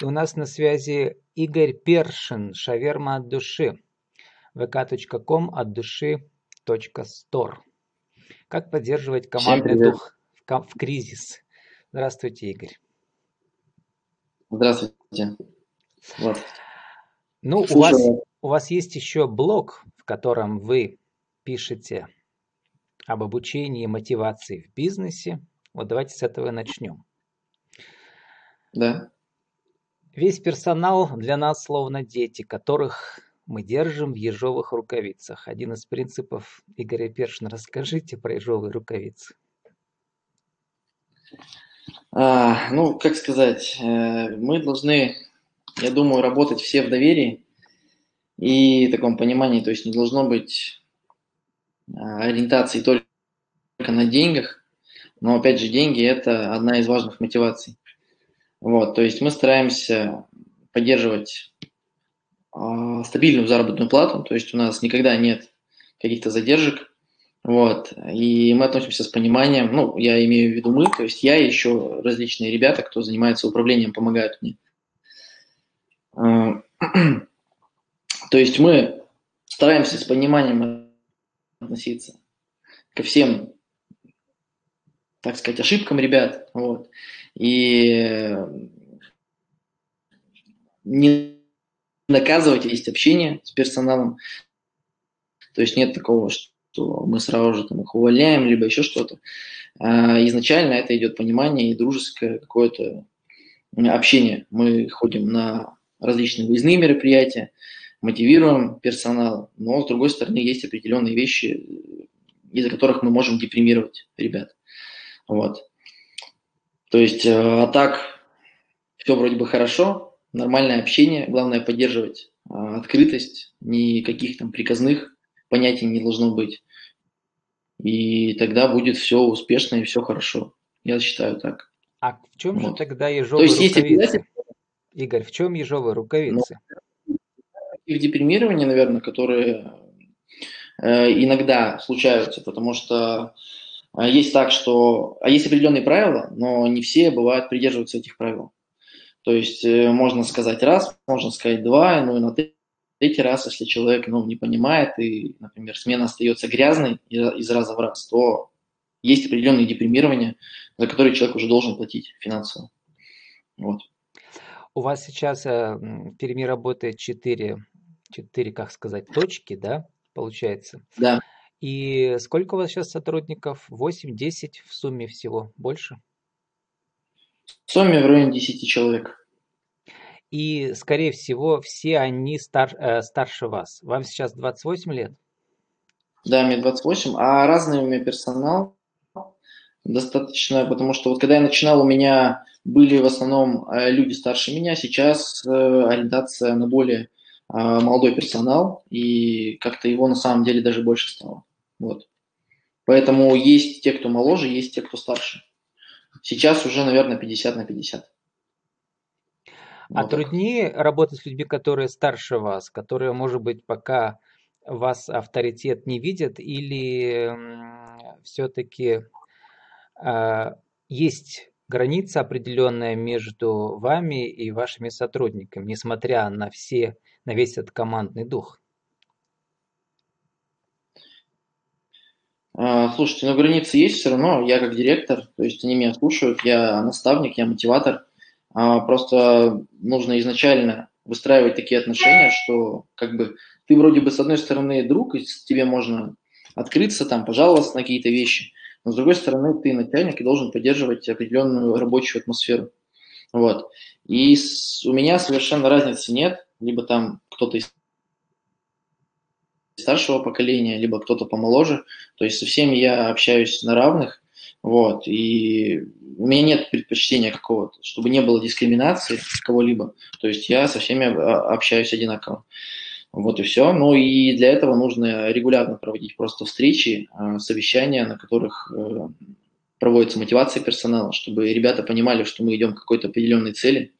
И у нас на связи Игорь Першин, шаверма от души, vk.com от души .store. Как поддерживать командный дух в, в кризис? Здравствуйте, Игорь. Здравствуйте. Вот. Ну, у вас, у вас есть еще блог, в котором вы пишете об обучении мотивации в бизнесе. Вот давайте с этого и начнем. Да. Весь персонал для нас словно дети, которых мы держим в ежовых рукавицах. Один из принципов Игоря Першина. Расскажите про ежовые рукавицы. А, ну, как сказать, э, мы должны, я думаю, работать все в доверии и в таком понимании, то есть не должно быть а, ориентации только на деньгах, но опять же деньги – это одна из важных мотиваций. Вот, то есть мы стараемся поддерживать э, стабильную заработную плату, то есть у нас никогда нет каких-то задержек, вот, и мы относимся с пониманием, ну, я имею в виду мы, то есть я и еще различные ребята, кто занимается управлением, помогают мне. А, то есть мы стараемся с пониманием относиться ко всем, так сказать, ошибкам ребят, вот, и не наказывать, есть общение с персоналом. То есть нет такого, что мы сразу же там их увольняем, либо еще что-то. А изначально это идет понимание и дружеское какое-то общение. Мы ходим на различные выездные мероприятия, мотивируем персонал, но с другой стороны есть определенные вещи, из-за которых мы можем депримировать ребят. Вот. То есть, э, а так, все вроде бы хорошо, нормальное общение, главное поддерживать э, открытость, никаких там приказных понятий не должно быть. И тогда будет все успешно и все хорошо. Я считаю так. А в чем вот. же тогда ежовые То есть, рукавицы? Есть Игорь, в чем ежовые рукавицы? Ну, в депримировании, наверное, которые э, иногда случаются, потому что есть так, что... А есть определенные правила, но не все бывают придерживаются этих правил. То есть э, можно сказать раз, можно сказать два, ну и на третий раз, если человек ну, не понимает и, например, смена остается грязной из раза в раз, то есть определенные депримирования, за которые человек уже должен платить финансово. Вот. У вас сейчас э, в Перми работает четыре, четыре, как сказать, точки, да, получается? Да. И сколько у вас сейчас сотрудников? 8-10 в сумме всего? Больше? В сумме в районе 10 человек. И, скорее всего, все они стар, э, старше вас. Вам сейчас 28 лет? Да, мне 28, а разный у меня персонал достаточно, потому что вот когда я начинал, у меня были в основном э, люди старше меня, сейчас э, ориентация на более э, молодой персонал, и как-то его на самом деле даже больше стало. Вот. Поэтому есть те, кто моложе, есть те, кто старше. Сейчас уже, наверное, 50 на 50. А вот труднее работать с людьми, которые старше вас, которые, может быть, пока вас авторитет не видят, или все-таки э, есть граница определенная между вами и вашими сотрудниками, несмотря на все, на весь этот командный дух? Слушайте, ну границы есть все равно, я как директор, то есть они меня слушают, я наставник, я мотиватор. А, просто нужно изначально выстраивать такие отношения, что как бы ты вроде бы с одной стороны друг, и тебе можно открыться, там, пожаловаться на какие-то вещи, но с другой стороны ты начальник и должен поддерживать определенную рабочую атмосферу. Вот. И у меня совершенно разницы нет, либо там кто-то из старшего поколения, либо кто-то помоложе. То есть со всеми я общаюсь на равных. Вот, и у меня нет предпочтения какого-то, чтобы не было дискриминации кого-либо. То есть я со всеми а, общаюсь одинаково. Вот и все. Ну и для этого нужно регулярно проводить просто встречи, а, совещания, на которых э, проводится мотивация персонала, чтобы ребята понимали, что мы идем к какой-то определенной цели.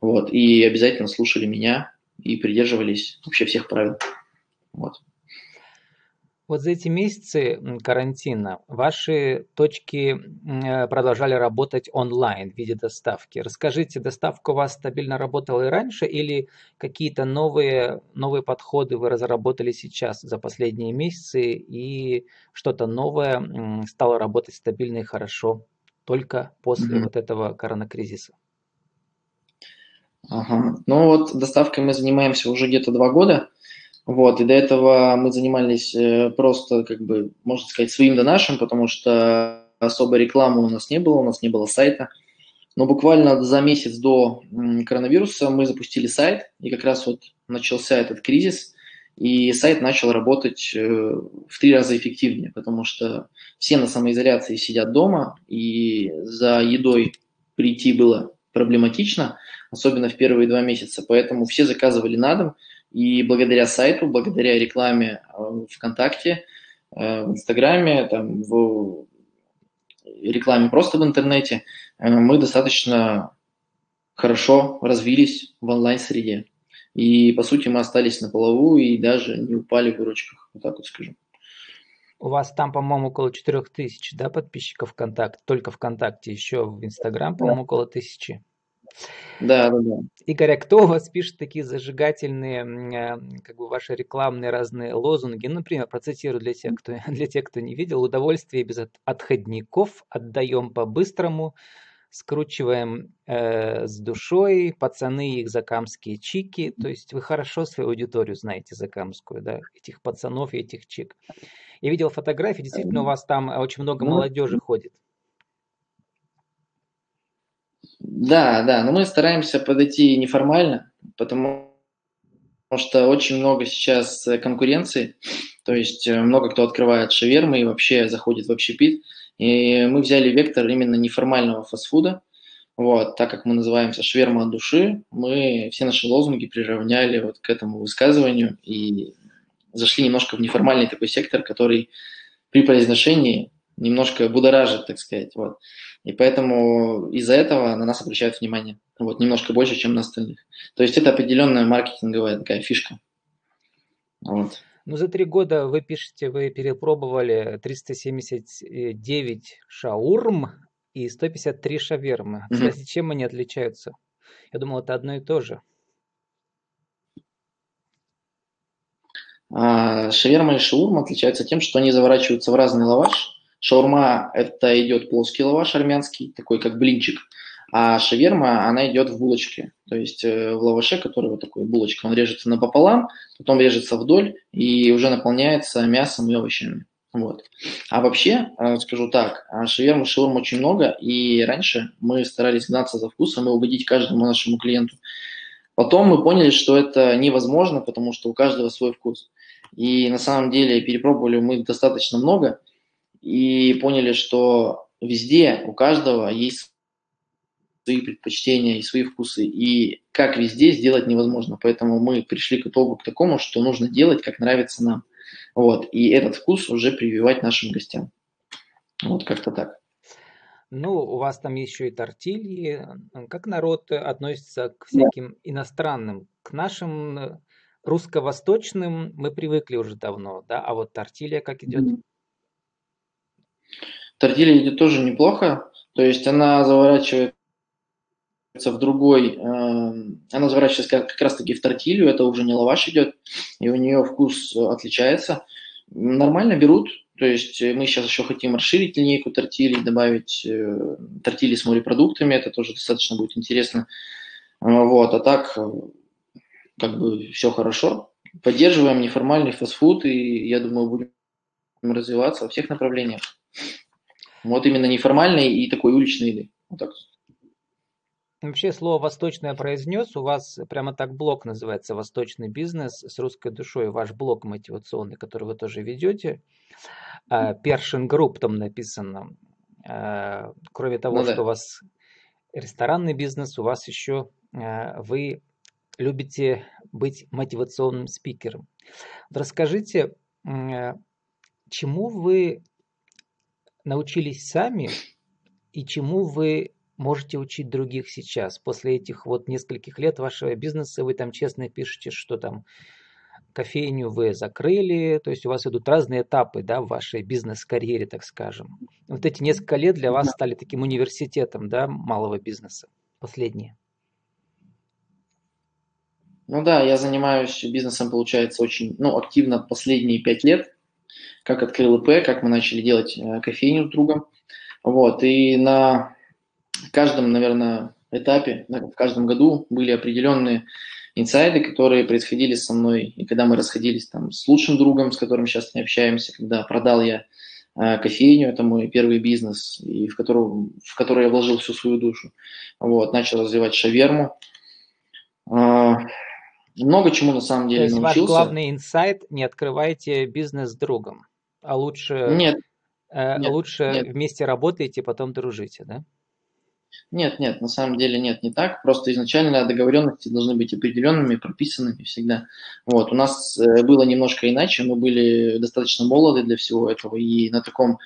Вот, и обязательно слушали меня и придерживались вообще всех правил. Вот. Вот за эти месяцы карантина ваши точки э, продолжали работать онлайн в виде доставки. Расскажите, доставка у вас стабильно работала и раньше или какие-то новые, новые подходы вы разработали сейчас за последние месяцы и что-то новое стало работать стабильно и хорошо только после mm-hmm. вот этого коронакризиса? Ага. Ну вот доставкой мы занимаемся уже где-то два года. Вот, и до этого мы занимались э, просто, как бы, можно сказать, своим да нашим, потому что особой рекламы у нас не было, у нас не было сайта. Но буквально за месяц до коронавируса мы запустили сайт, и как раз вот начался этот кризис, и сайт начал работать э, в три раза эффективнее, потому что все на самоизоляции сидят дома, и за едой прийти было проблематично, особенно в первые два месяца. Поэтому все заказывали на дом, и благодаря сайту, благодаря рекламе э, ВКонтакте, э, в Инстаграме, там, в рекламе просто в интернете, э, мы достаточно хорошо развились в онлайн-среде. И, по сути, мы остались на полову и даже не упали в выручках, вот так вот скажу. У вас там, по-моему, около 4000, да, подписчиков ВКонтакте, только ВКонтакте, еще в Инстаграм, по-моему, около тысячи. Да, да, да. Игорь, а кто у вас пишет такие зажигательные, э, как бы ваши рекламные разные лозунги? Ну, например, процитирую для тех, кто, для тех, кто не видел. Удовольствие без отходников отдаем по-быстрому, скручиваем э, с душой, пацаны их закамские чики. То есть вы хорошо свою аудиторию знаете закамскую, да, этих пацанов и этих чик. Я видел фотографии, действительно у вас там очень много ну, молодежи ходит. Да, да, но мы стараемся подойти неформально, потому что очень много сейчас э, конкуренции, то есть э, много кто открывает шавермы и вообще заходит в общепит. И мы взяли вектор именно неформального фастфуда, вот, так как мы называемся шверма от души, мы все наши лозунги приравняли вот к этому высказыванию и зашли немножко в неформальный такой сектор, который при произношении немножко будоражит, так сказать. Вот. И поэтому из-за этого на нас обращают внимание. Вот, немножко больше, чем на остальных. То есть это определенная маркетинговая такая фишка. Вот. Ну, за три года вы пишете, вы перепробовали 379 шаурм и 153 шавермы. Кстати, mm-hmm. чем они отличаются? Я думал, это одно и то же. А, шаверма и шаурма отличаются тем, что они заворачиваются в разный лаваш, Шаурма – это идет плоский лаваш армянский, такой как блинчик, а шаверма, она идет в булочке, то есть э, в лаваше, который вот такой булочка, он режется напополам, потом режется вдоль и уже наполняется мясом и овощами. Вот. А вообще, э, скажу так, а шаверма, шаурма очень много, и раньше мы старались гнаться за вкусом и угодить каждому нашему клиенту. Потом мы поняли, что это невозможно, потому что у каждого свой вкус. И на самом деле перепробовали мы достаточно много – и поняли, что везде у каждого есть свои предпочтения и свои вкусы. И как везде сделать невозможно. Поэтому мы пришли к итогу к такому, что нужно делать, как нравится нам. Вот. И этот вкус уже прививать нашим гостям. Вот как-то так. Ну, у вас там еще и тортильи. Как народ относится к всяким иностранным? К нашим русско-восточным мы привыкли уже давно, да? А вот тортилья как идет? Mm-hmm. Тортилья идет тоже неплохо, то есть она заворачивается в другой, э, она заворачивается как, как раз-таки в тортилью, это уже не лаваш идет, и у нее вкус отличается. Нормально берут, то есть мы сейчас еще хотим расширить линейку тортилей, добавить э, тортили с морепродуктами, это тоже достаточно будет интересно. Вот, а так, как бы все хорошо. Поддерживаем неформальный фастфуд, и я думаю, будем развиваться во всех направлениях. Вот именно неформальной и такой уличной еды. Вот так. Вообще слово «восточное» произнес, у вас прямо так блог называется «Восточный бизнес с русской душой», ваш блог мотивационный, который вы тоже ведете. Першин Group там написано. А, кроме того, ну, да. что у вас ресторанный бизнес, у вас еще а, вы любите быть мотивационным спикером. Расскажите, чему вы научились сами и чему вы можете учить других сейчас? После этих вот нескольких лет вашего бизнеса вы там честно пишете, что там кофейню вы закрыли, то есть у вас идут разные этапы да, в вашей бизнес-карьере, так скажем. Вот эти несколько лет для вас стали таким университетом да, малого бизнеса, последние. Ну да, я занимаюсь бизнесом, получается, очень ну, активно последние пять лет. Как открыл ИП, как мы начали делать э, кофейню с другом. Вот, и на каждом, наверное, этапе, в каждом году были определенные инсайды, которые происходили со мной. И когда мы расходились там с лучшим другом, с которым сейчас не общаемся, когда продал я э, кофейню, это мой первый бизнес, и в, которую, в который я вложил всю свою душу. Вот, начал развивать шаверму. Э, много чему на самом деле То есть научился. ваш главный инсайт – не открывайте бизнес с другом, а лучше, нет, э, нет, лучше нет. вместе работаете, потом дружите, да? Нет, нет, на самом деле нет, не так. Просто изначально договоренности должны быть определенными, прописанными всегда. Вот, у нас э, было немножко иначе, мы были достаточно молоды для всего этого, и на таком э,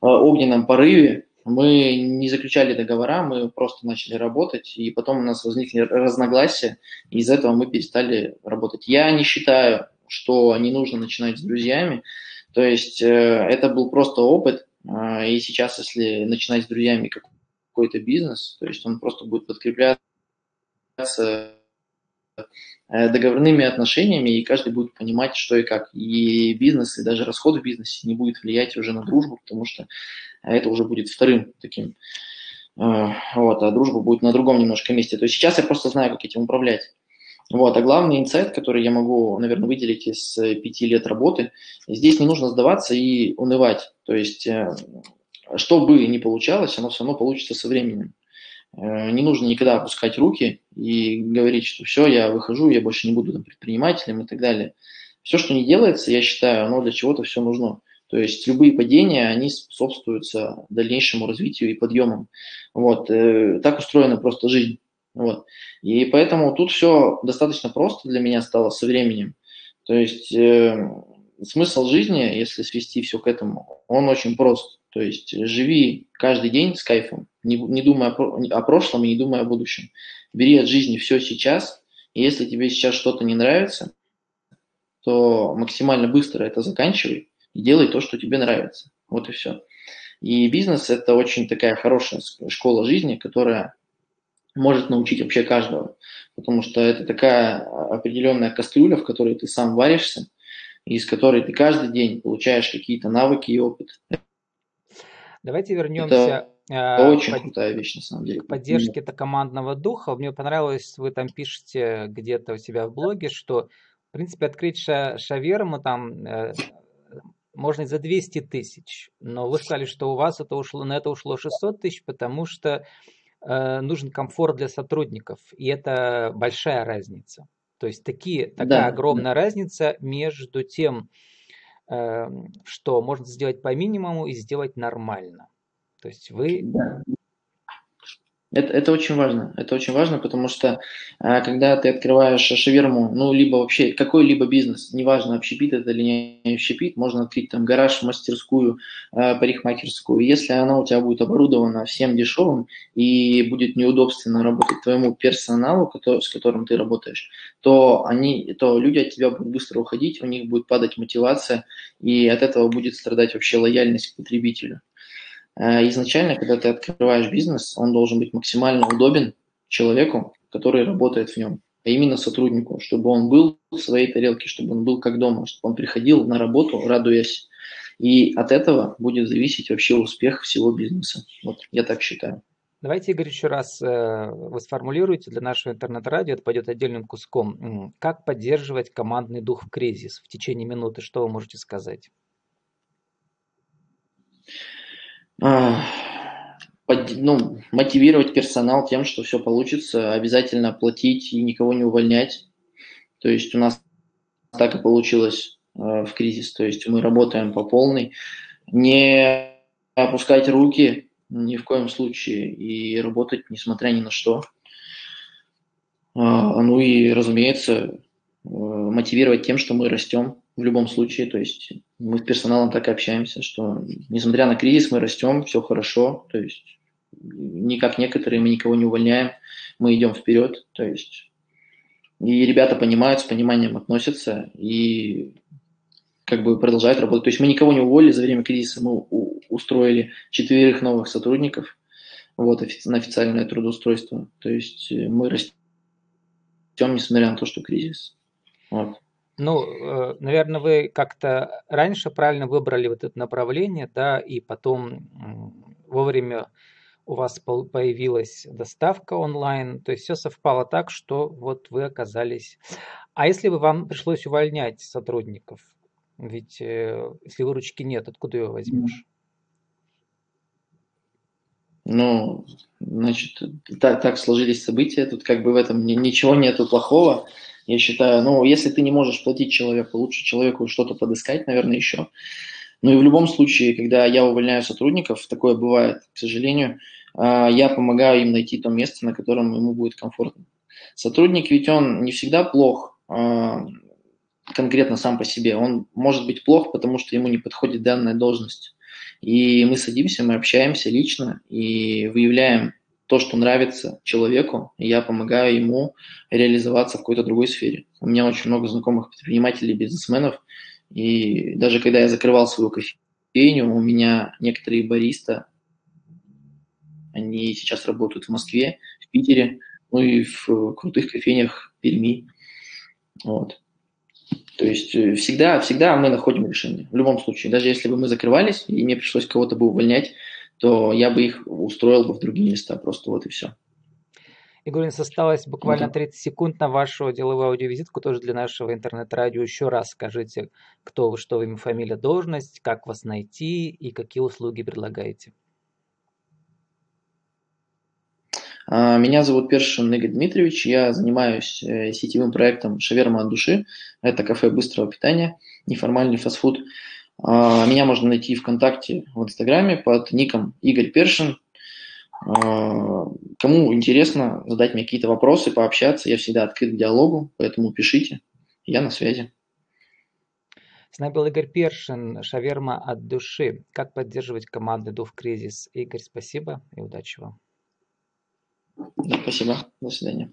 огненном порыве мы не заключали договора, мы просто начали работать, и потом у нас возникли разногласия, и из этого мы перестали работать. Я не считаю, что не нужно начинать с друзьями, то есть э, это был просто опыт, э, и сейчас, если начинать с друзьями какой-то бизнес, то есть он просто будет подкрепляться договорными отношениями, и каждый будет понимать, что и как. И бизнес, и даже расход в бизнесе не будет влиять уже на дружбу, потому что это уже будет вторым таким. Э, вот, а дружба будет на другом немножко месте. То есть сейчас я просто знаю, как этим управлять. Вот, а главный инсайт, который я могу, наверное, выделить из э, пяти лет работы, здесь не нужно сдаваться и унывать. То есть, э, что бы ни получалось, оно все равно получится со временем. Не нужно никогда опускать руки и говорить, что все, я выхожу, я больше не буду там, предпринимателем и так далее. Все, что не делается, я считаю, оно для чего-то все нужно. То есть любые падения, они способствуются дальнейшему развитию и подъемам. Вот. Э, так устроена просто жизнь. Вот. И поэтому тут все достаточно просто для меня стало со временем. То есть э, смысл жизни, если свести все к этому, он очень прост. То есть живи каждый день с кайфом, не, не думая о, о прошлом и не думая о будущем. Бери от жизни все сейчас, и если тебе сейчас что-то не нравится, то максимально быстро это заканчивай, и делай то, что тебе нравится. Вот и все. И бизнес – это очень такая хорошая школа жизни, которая может научить вообще каждого, потому что это такая определенная кастрюля, в которой ты сам варишься, из которой ты каждый день получаешь какие-то навыки и опыт. Давайте вернемся это очень под... крутая вещь, на самом деле. К поддержке это командного духа. Мне понравилось, вы там пишете где-то у себя в блоге, что, в принципе, открыть ша шаверму там э, можно и за 200 тысяч, но вы сказали, что у вас это ушло, на это ушло 600 тысяч, потому что э, нужен комфорт для сотрудников, и это большая разница. То есть такие, такая да, огромная да. разница между тем, э, что можно сделать по минимуму и сделать нормально. То есть вы да. Это, это очень важно. Это очень важно, потому что а, когда ты открываешь шаверму, ну, либо вообще какой-либо бизнес, неважно, общепит это или не общепит, можно открыть там гараж, мастерскую, а, парикмахерскую. Если она у тебя будет оборудована всем дешевым и будет неудобственно работать твоему персоналу, который, с которым ты работаешь, то, они, то люди от тебя будут быстро уходить, у них будет падать мотивация, и от этого будет страдать вообще лояльность к потребителю. Э, изначально, когда ты открываешь бизнес, он должен быть максимально удобен человеку, который работает в нем, а именно сотруднику, чтобы он был в своей тарелке, чтобы он был как дома, чтобы он приходил на работу, радуясь. И от этого будет зависеть вообще успех всего бизнеса. Вот я так считаю. Давайте, Игорь, еще раз э, вы сформулируете для нашего интернет-радио, это пойдет отдельным куском. Как поддерживать командный дух в кризис? В течение минуты что вы можете сказать? Ну, мотивировать персонал тем, что все получится, обязательно платить и никого не увольнять. То есть у нас так и получилось э, в кризис. То есть мы работаем по полной. Не опускать руки ни в коем случае и работать несмотря ни на что. А, ну и, разумеется, мотивировать тем, что мы растем в любом случае. То есть мы с персоналом так и общаемся, что несмотря на кризис мы растем, все хорошо. То есть не как некоторые, мы никого не увольняем, мы идем вперед. То есть и ребята понимают, с пониманием относятся и как бы продолжают работать. То есть мы никого не уволили за время кризиса, мы устроили четверых новых сотрудников вот, на официальное трудоустройство. То есть э, мы растем, несмотря на то, что кризис. Вот. Ну, э, наверное, вы как-то раньше правильно выбрали вот это направление, да, и потом вовремя у вас появилась доставка онлайн, то есть все совпало так, что вот вы оказались. А если бы вам пришлось увольнять сотрудников, ведь э, если выручки нет, откуда ее возьмешь? Ну, значит, так, так сложились события, тут как бы в этом ничего нету плохого. Я считаю, ну, если ты не можешь платить человеку, лучше человеку что-то подыскать, наверное, еще. Ну и в любом случае, когда я увольняю сотрудников, такое бывает, к сожалению, а, я помогаю им найти то место, на котором ему будет комфортно. Сотрудник ведь он не всегда плох а, конкретно сам по себе. Он может быть плох, потому что ему не подходит данная должность. И мы садимся, мы общаемся лично и выявляем то, что нравится человеку, я помогаю ему реализоваться в какой-то другой сфере. У меня очень много знакомых предпринимателей, бизнесменов, и даже когда я закрывал свою кофейню, у меня некоторые бариста, они сейчас работают в Москве, в Питере, ну и в крутых кофейнях Перми. Вот. То есть э, всегда, всегда мы находим решение. В любом случае. Даже если бы мы закрывались, и мне пришлось кого-то бы увольнять, то я бы их устроил бы в другие места. Просто вот и все. Игоринс, осталось буквально 30 секунд на вашу деловую аудиовизитку, тоже для нашего интернет-радио. Еще раз скажите, кто вы, что вы, имя, фамилия, должность, как вас найти и какие услуги предлагаете. А, меня зовут Першин Игорь Дмитриевич, я занимаюсь э, сетевым проектом «Шаверма от души». Это кафе быстрого питания, неформальный фастфуд. А, меня можно найти ВКонтакте, в Инстаграме под ником Игорь Першин. А, кому интересно задать мне какие-то вопросы, пообщаться, я всегда открыт к диалогу, поэтому пишите, я на связи. С нами был Игорь Першин, «Шаверма от души». Как поддерживать команду «Дух кризис»? Игорь, спасибо и удачи вам. Спасибо. До свидания.